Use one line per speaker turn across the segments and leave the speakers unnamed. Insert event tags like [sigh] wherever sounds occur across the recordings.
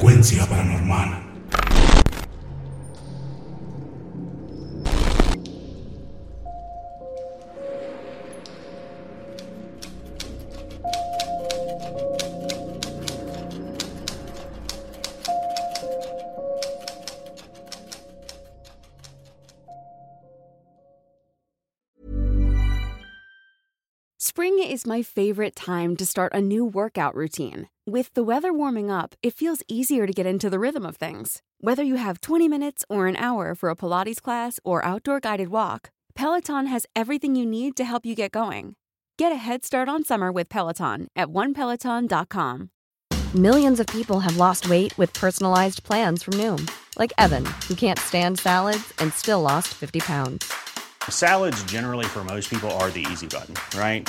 Frecuencia paranormal.
Spring is my favorite time to start a new workout routine. With the weather warming up, it feels easier to get into the rhythm of things. Whether you have 20 minutes or an hour for a Pilates class or outdoor guided walk, Peloton has everything you need to help you get going. Get a head start on summer with Peloton at onepeloton.com. Millions of people have lost weight with personalized plans from Noom, like Evan, who can't stand salads and still lost 50 pounds.
Salads, generally, for most people, are the easy button, right?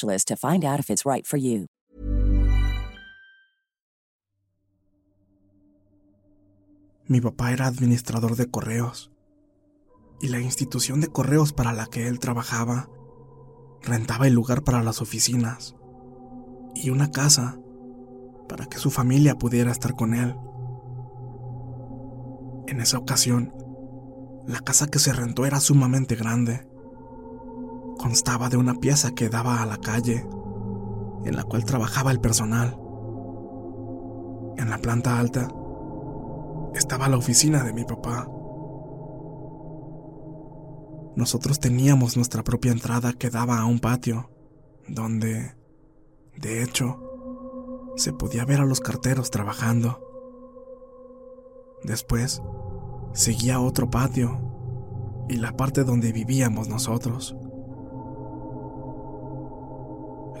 to find out if it's right for you.
Mi papá era administrador de correos y la institución de correos para la que él trabajaba rentaba el lugar para las oficinas y una casa para que su familia pudiera estar con él. En esa ocasión, la casa que se rentó era sumamente grande. Constaba de una pieza que daba a la calle, en la cual trabajaba el personal. En la planta alta estaba la oficina de mi papá. Nosotros teníamos nuestra propia entrada que daba a un patio, donde, de hecho, se podía ver a los carteros trabajando. Después, seguía otro patio y la parte donde vivíamos nosotros.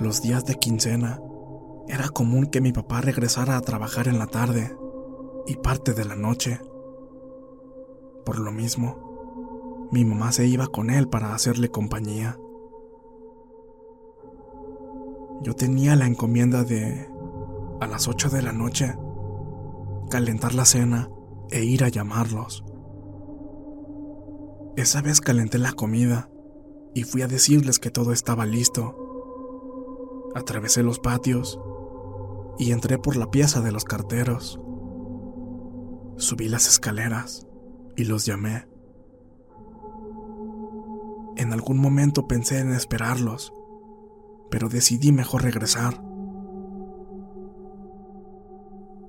Los días de quincena era común que mi papá regresara a trabajar en la tarde y parte de la noche. Por lo mismo, mi mamá se iba con él para hacerle compañía. Yo tenía la encomienda de, a las 8 de la noche, calentar la cena e ir a llamarlos. Esa vez calenté la comida y fui a decirles que todo estaba listo. Atravesé los patios y entré por la pieza de los carteros. Subí las escaleras y los llamé. En algún momento pensé en esperarlos, pero decidí mejor regresar.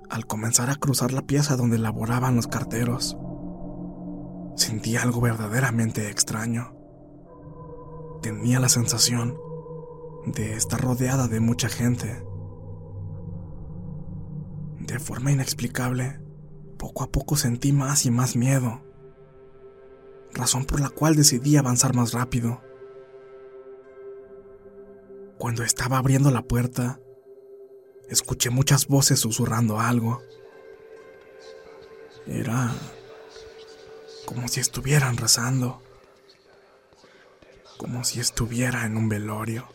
Al comenzar a cruzar la pieza donde laboraban los carteros, sentí algo verdaderamente extraño. Tenía la sensación de estar rodeada de mucha gente. De forma inexplicable, poco a poco sentí más y más miedo, razón por la cual decidí avanzar más rápido. Cuando estaba abriendo la puerta, escuché muchas voces susurrando algo. Era como si estuvieran rezando, como si estuviera en un velorio.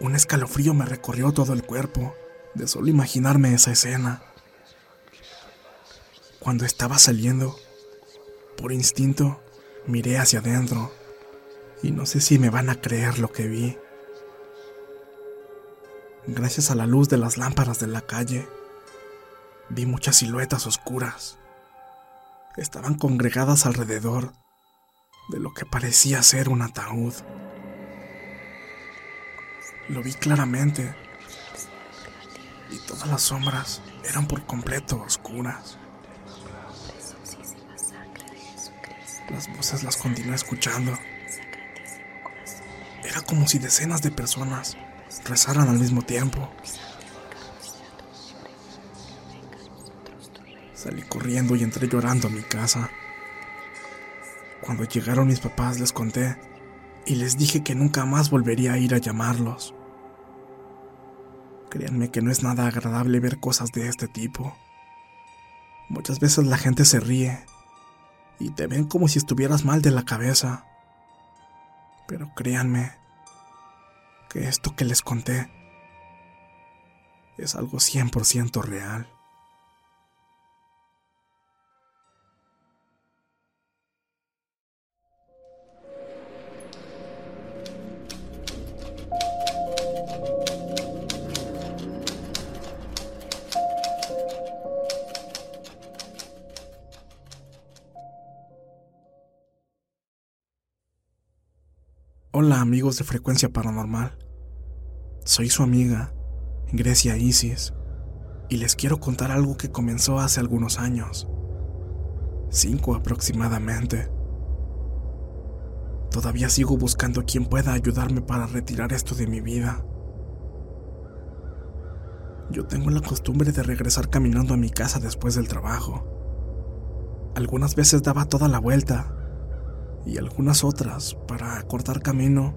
Un escalofrío me recorrió todo el cuerpo de solo imaginarme esa escena. Cuando estaba saliendo, por instinto, miré hacia adentro y no sé si me van a creer lo que vi. Gracias a la luz de las lámparas de la calle, vi muchas siluetas oscuras. Estaban congregadas alrededor de lo que parecía ser un ataúd. Lo vi claramente y todas las sombras eran por completo oscuras. Las voces las continué escuchando. Era como si decenas de personas rezaran al mismo tiempo. Salí corriendo y entré llorando a mi casa. Cuando llegaron mis papás les conté y les dije que nunca más volvería a ir a llamarlos. Créanme que no es nada agradable ver cosas de este tipo. Muchas veces la gente se ríe y te ven como si estuvieras mal de la cabeza. Pero créanme que esto que les conté es algo 100% real. Hola amigos de Frecuencia Paranormal. Soy su amiga, Grecia Isis, y les quiero contar algo que comenzó hace algunos años. Cinco aproximadamente. Todavía sigo buscando a quien pueda ayudarme para retirar esto de mi vida. Yo tengo la costumbre de regresar caminando a mi casa después del trabajo. Algunas veces daba toda la vuelta y algunas otras, para cortar camino,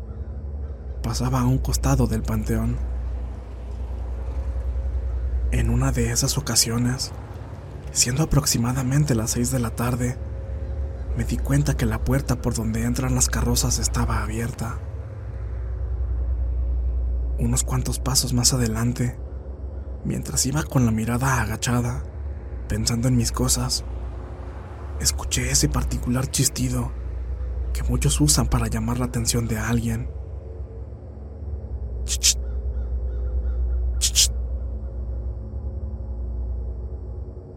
pasaba a un costado del panteón. En una de esas ocasiones, siendo aproximadamente las seis de la tarde, me di cuenta que la puerta por donde entran las carrozas estaba abierta. Unos cuantos pasos más adelante, mientras iba con la mirada agachada, pensando en mis cosas, escuché ese particular chistido que muchos usan para llamar la atención de alguien.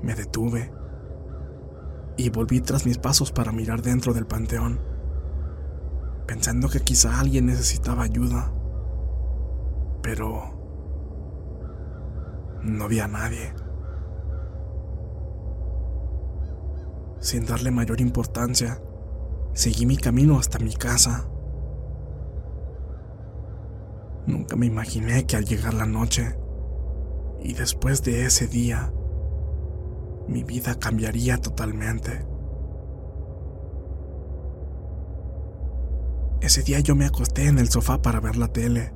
Me detuve y volví tras mis pasos para mirar dentro del panteón, pensando que quizá alguien necesitaba ayuda, pero no había nadie. Sin darle mayor importancia, Seguí mi camino hasta mi casa. Nunca me imaginé que al llegar la noche y después de ese día, mi vida cambiaría totalmente. Ese día yo me acosté en el sofá para ver la tele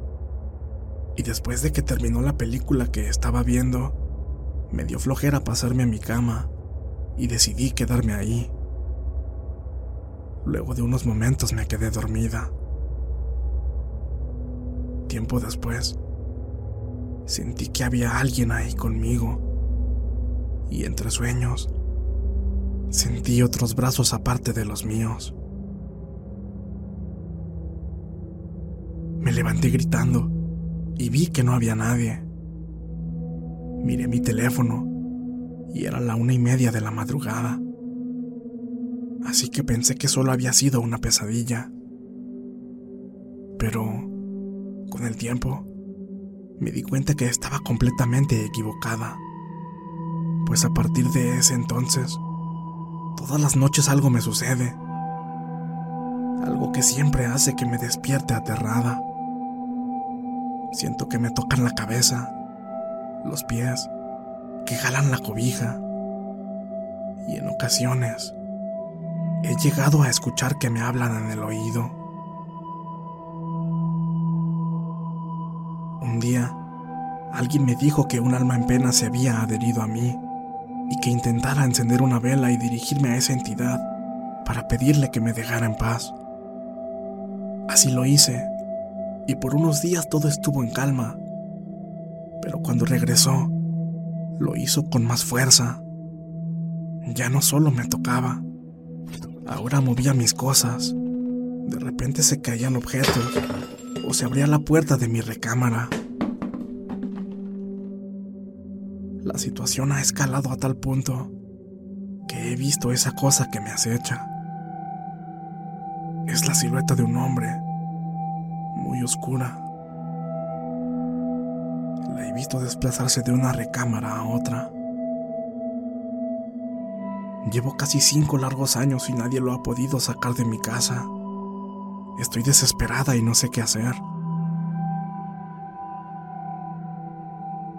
y después de que terminó la película que estaba viendo, me dio flojera pasarme a mi cama y decidí quedarme ahí. Luego de unos momentos me quedé dormida. Tiempo después, sentí que había alguien ahí conmigo. Y entre sueños, sentí otros brazos aparte de los míos. Me levanté gritando y vi que no había nadie. Miré mi teléfono y era la una y media de la madrugada así que pensé que solo había sido una pesadilla. Pero, con el tiempo, me di cuenta que estaba completamente equivocada, pues a partir de ese entonces, todas las noches algo me sucede, algo que siempre hace que me despierte aterrada. Siento que me tocan la cabeza, los pies, que jalan la cobija, y en ocasiones He llegado a escuchar que me hablan en el oído. Un día, alguien me dijo que un alma en pena se había adherido a mí y que intentara encender una vela y dirigirme a esa entidad para pedirle que me dejara en paz. Así lo hice y por unos días todo estuvo en calma, pero cuando regresó, lo hizo con más fuerza. Ya no solo me tocaba, Ahora movía mis cosas. De repente se caían objetos o se abría la puerta de mi recámara. La situación ha escalado a tal punto que he visto esa cosa que me acecha. Es la silueta de un hombre, muy oscura. La he visto desplazarse de una recámara a otra. Llevo casi cinco largos años y nadie lo ha podido sacar de mi casa. Estoy desesperada y no sé qué hacer.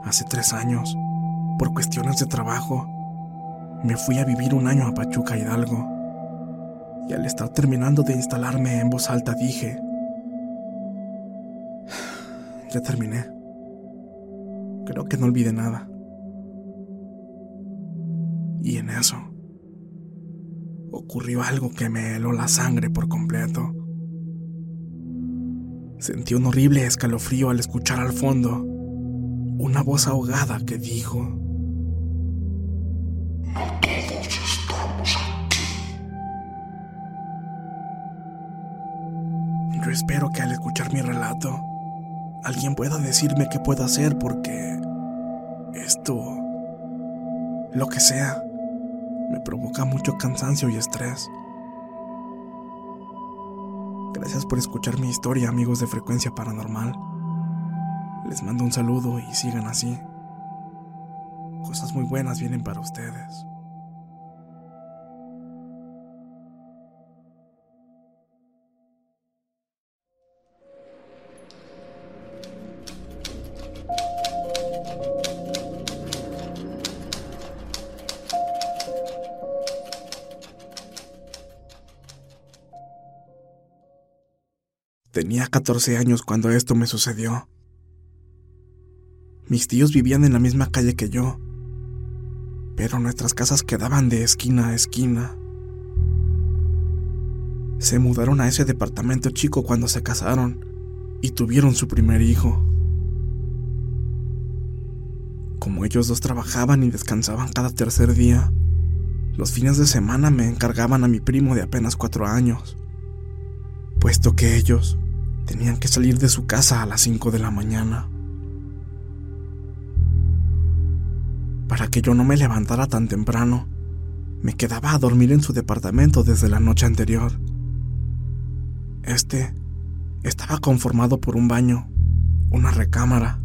Hace tres años, por cuestiones de trabajo, me fui a vivir un año a Pachuca Hidalgo. Y al estar terminando de instalarme en voz alta dije, [sighs] ya terminé. Creo que no olvidé nada. Y en eso ocurrió algo que me heló la sangre por completo. Sentí un horrible escalofrío al escuchar al fondo una voz ahogada que dijo,
No todos estamos aquí.
Yo espero que al escuchar mi relato, alguien pueda decirme qué puedo hacer porque esto, lo que sea, me provoca mucho cansancio y estrés. Gracias por escuchar mi historia, amigos de Frecuencia Paranormal. Les mando un saludo y sigan así. Cosas muy buenas vienen para ustedes. Tenía 14 años cuando esto me sucedió. Mis tíos vivían en la misma calle que yo, pero nuestras casas quedaban de esquina a esquina. Se mudaron a ese departamento chico cuando se casaron y tuvieron su primer hijo. Como ellos dos trabajaban y descansaban cada tercer día, los fines de semana me encargaban a mi primo de apenas cuatro años, puesto que ellos tenían que salir de su casa a las cinco de la mañana. Para que yo no me levantara tan temprano, me quedaba a dormir en su departamento desde la noche anterior. Este estaba conformado por un baño, una recámara,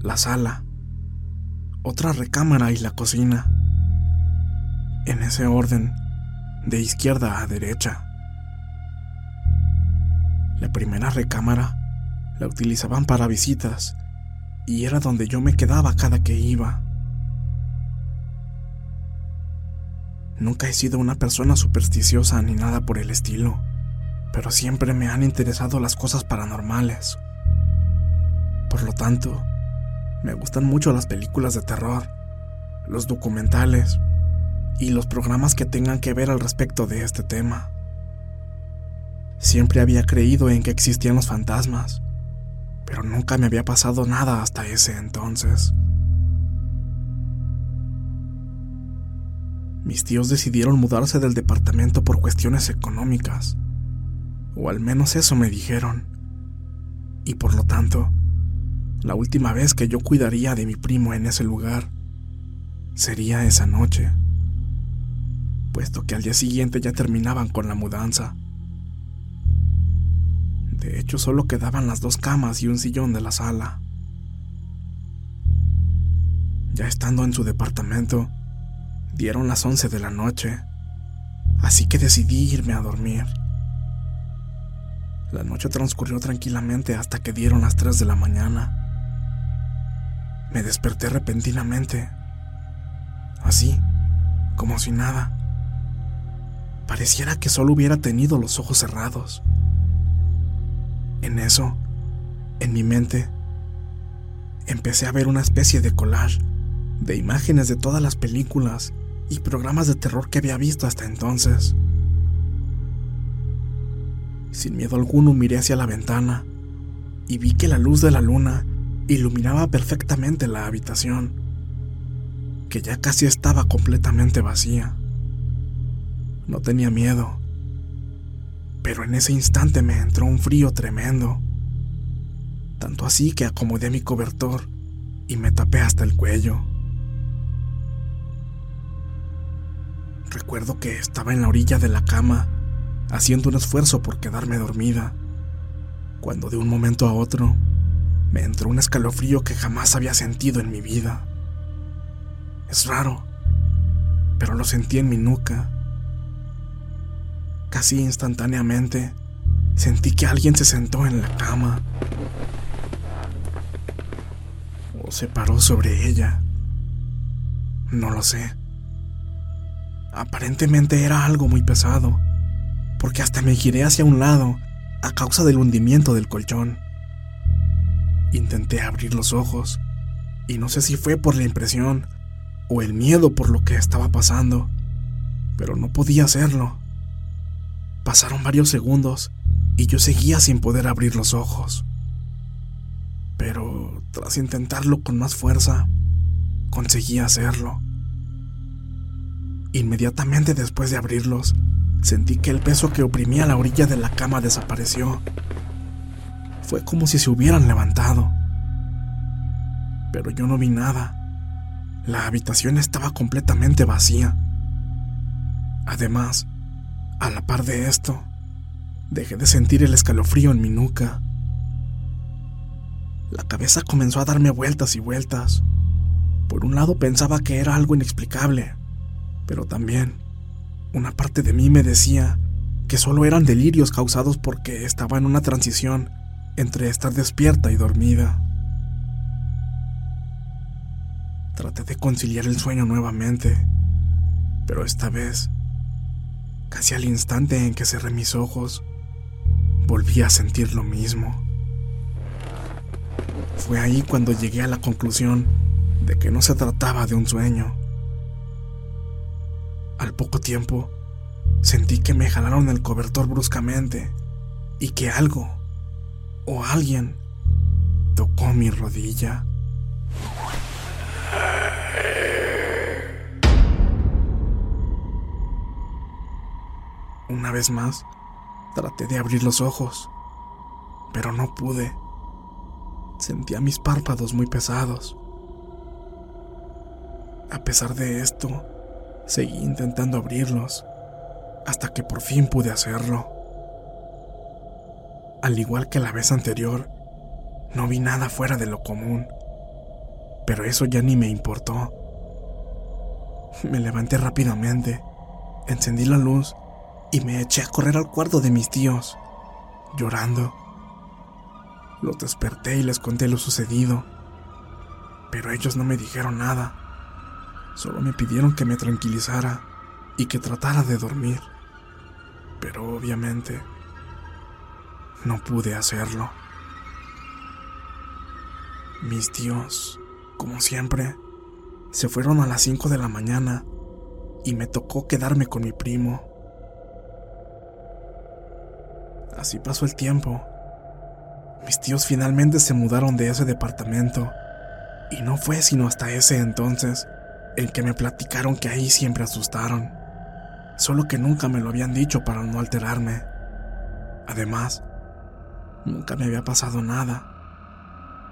la sala, otra recámara y la cocina. En ese orden, de izquierda a derecha. La primera recámara la utilizaban para visitas y era donde yo me quedaba cada que iba. Nunca he sido una persona supersticiosa ni nada por el estilo, pero siempre me han interesado las cosas paranormales. Por lo tanto, me gustan mucho las películas de terror, los documentales y los programas que tengan que ver al respecto de este tema. Siempre había creído en que existían los fantasmas, pero nunca me había pasado nada hasta ese entonces. Mis tíos decidieron mudarse del departamento por cuestiones económicas, o al menos eso me dijeron, y por lo tanto, la última vez que yo cuidaría de mi primo en ese lugar sería esa noche, puesto que al día siguiente ya terminaban con la mudanza. De hecho, solo quedaban las dos camas y un sillón de la sala. Ya estando en su departamento, dieron las once de la noche, así que decidí irme a dormir. La noche transcurrió tranquilamente hasta que dieron las tres de la mañana. Me desperté repentinamente, así, como si nada. Pareciera que solo hubiera tenido los ojos cerrados. En eso, en mi mente, empecé a ver una especie de collage de imágenes de todas las películas y programas de terror que había visto hasta entonces. Sin miedo alguno miré hacia la ventana y vi que la luz de la luna iluminaba perfectamente la habitación, que ya casi estaba completamente vacía. No tenía miedo, pero en ese instante me entró un frío tremendo. Tanto así que acomodé mi cobertor y me tapé hasta el cuello. Recuerdo que estaba en la orilla de la cama, haciendo un esfuerzo por quedarme dormida, cuando de un momento a otro me entró un escalofrío que jamás había sentido en mi vida. Es raro, pero lo sentí en mi nuca Casi instantáneamente sentí que alguien se sentó en la cama o se paró sobre ella. No lo sé. Aparentemente era algo muy pesado, porque hasta me giré hacia un lado a causa del hundimiento del colchón. Intenté abrir los ojos, y no sé si fue por la impresión o el miedo por lo que estaba pasando, pero no podía hacerlo. Pasaron varios segundos y yo seguía sin poder abrir los ojos. Pero tras intentarlo con más fuerza, conseguí hacerlo. Inmediatamente después de abrirlos, sentí que el peso que oprimía la orilla de la cama desapareció. Fue como si se hubieran levantado. Pero yo no vi nada. La habitación estaba completamente vacía. Además, a la par de esto, dejé de sentir el escalofrío en mi nuca. La cabeza comenzó a darme vueltas y vueltas. Por un lado pensaba que era algo inexplicable, pero también una parte de mí me decía que solo eran delirios causados porque estaba en una transición entre estar despierta y dormida. Traté de conciliar el sueño nuevamente, pero esta vez, casi al instante en que cerré mis ojos, volví a sentir lo mismo. Fue ahí cuando llegué a la conclusión de que no se trataba de un sueño. Al poco tiempo, sentí que me jalaron el cobertor bruscamente y que algo o alguien tocó mi rodilla. Una vez más, traté de abrir los ojos, pero no pude. Sentía mis párpados muy pesados. A pesar de esto, seguí intentando abrirlos, hasta que por fin pude hacerlo. Al igual que la vez anterior, no vi nada fuera de lo común, pero eso ya ni me importó. Me levanté rápidamente, encendí la luz y me eché a correr al cuarto de mis tíos, llorando. Los desperté y les conté lo sucedido, pero ellos no me dijeron nada, solo me pidieron que me tranquilizara y que tratara de dormir, pero obviamente no pude hacerlo. Mis tíos, como siempre, se fueron a las 5 de la mañana y me tocó quedarme con mi primo. Así pasó el tiempo. Mis tíos finalmente se mudaron de ese departamento y no fue sino hasta ese entonces en que me platicaron que ahí siempre asustaron, solo que nunca me lo habían dicho para no alterarme. Además, nunca me había pasado nada.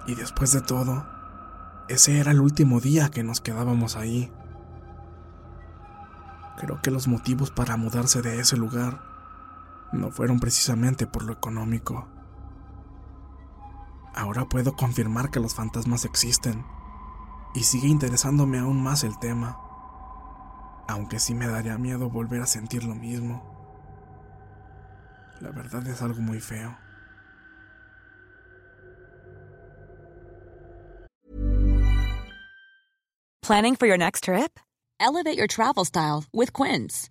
Y después de todo, ese era el último día que nos quedábamos ahí. Creo que los motivos para mudarse de ese lugar no fueron precisamente por lo económico. Ahora puedo confirmar que los fantasmas existen y sigue interesándome aún más el tema, aunque sí me daría miedo volver a sentir lo mismo. La verdad es algo muy feo.
Planning for your next trip? Elevate your travel style with Quince.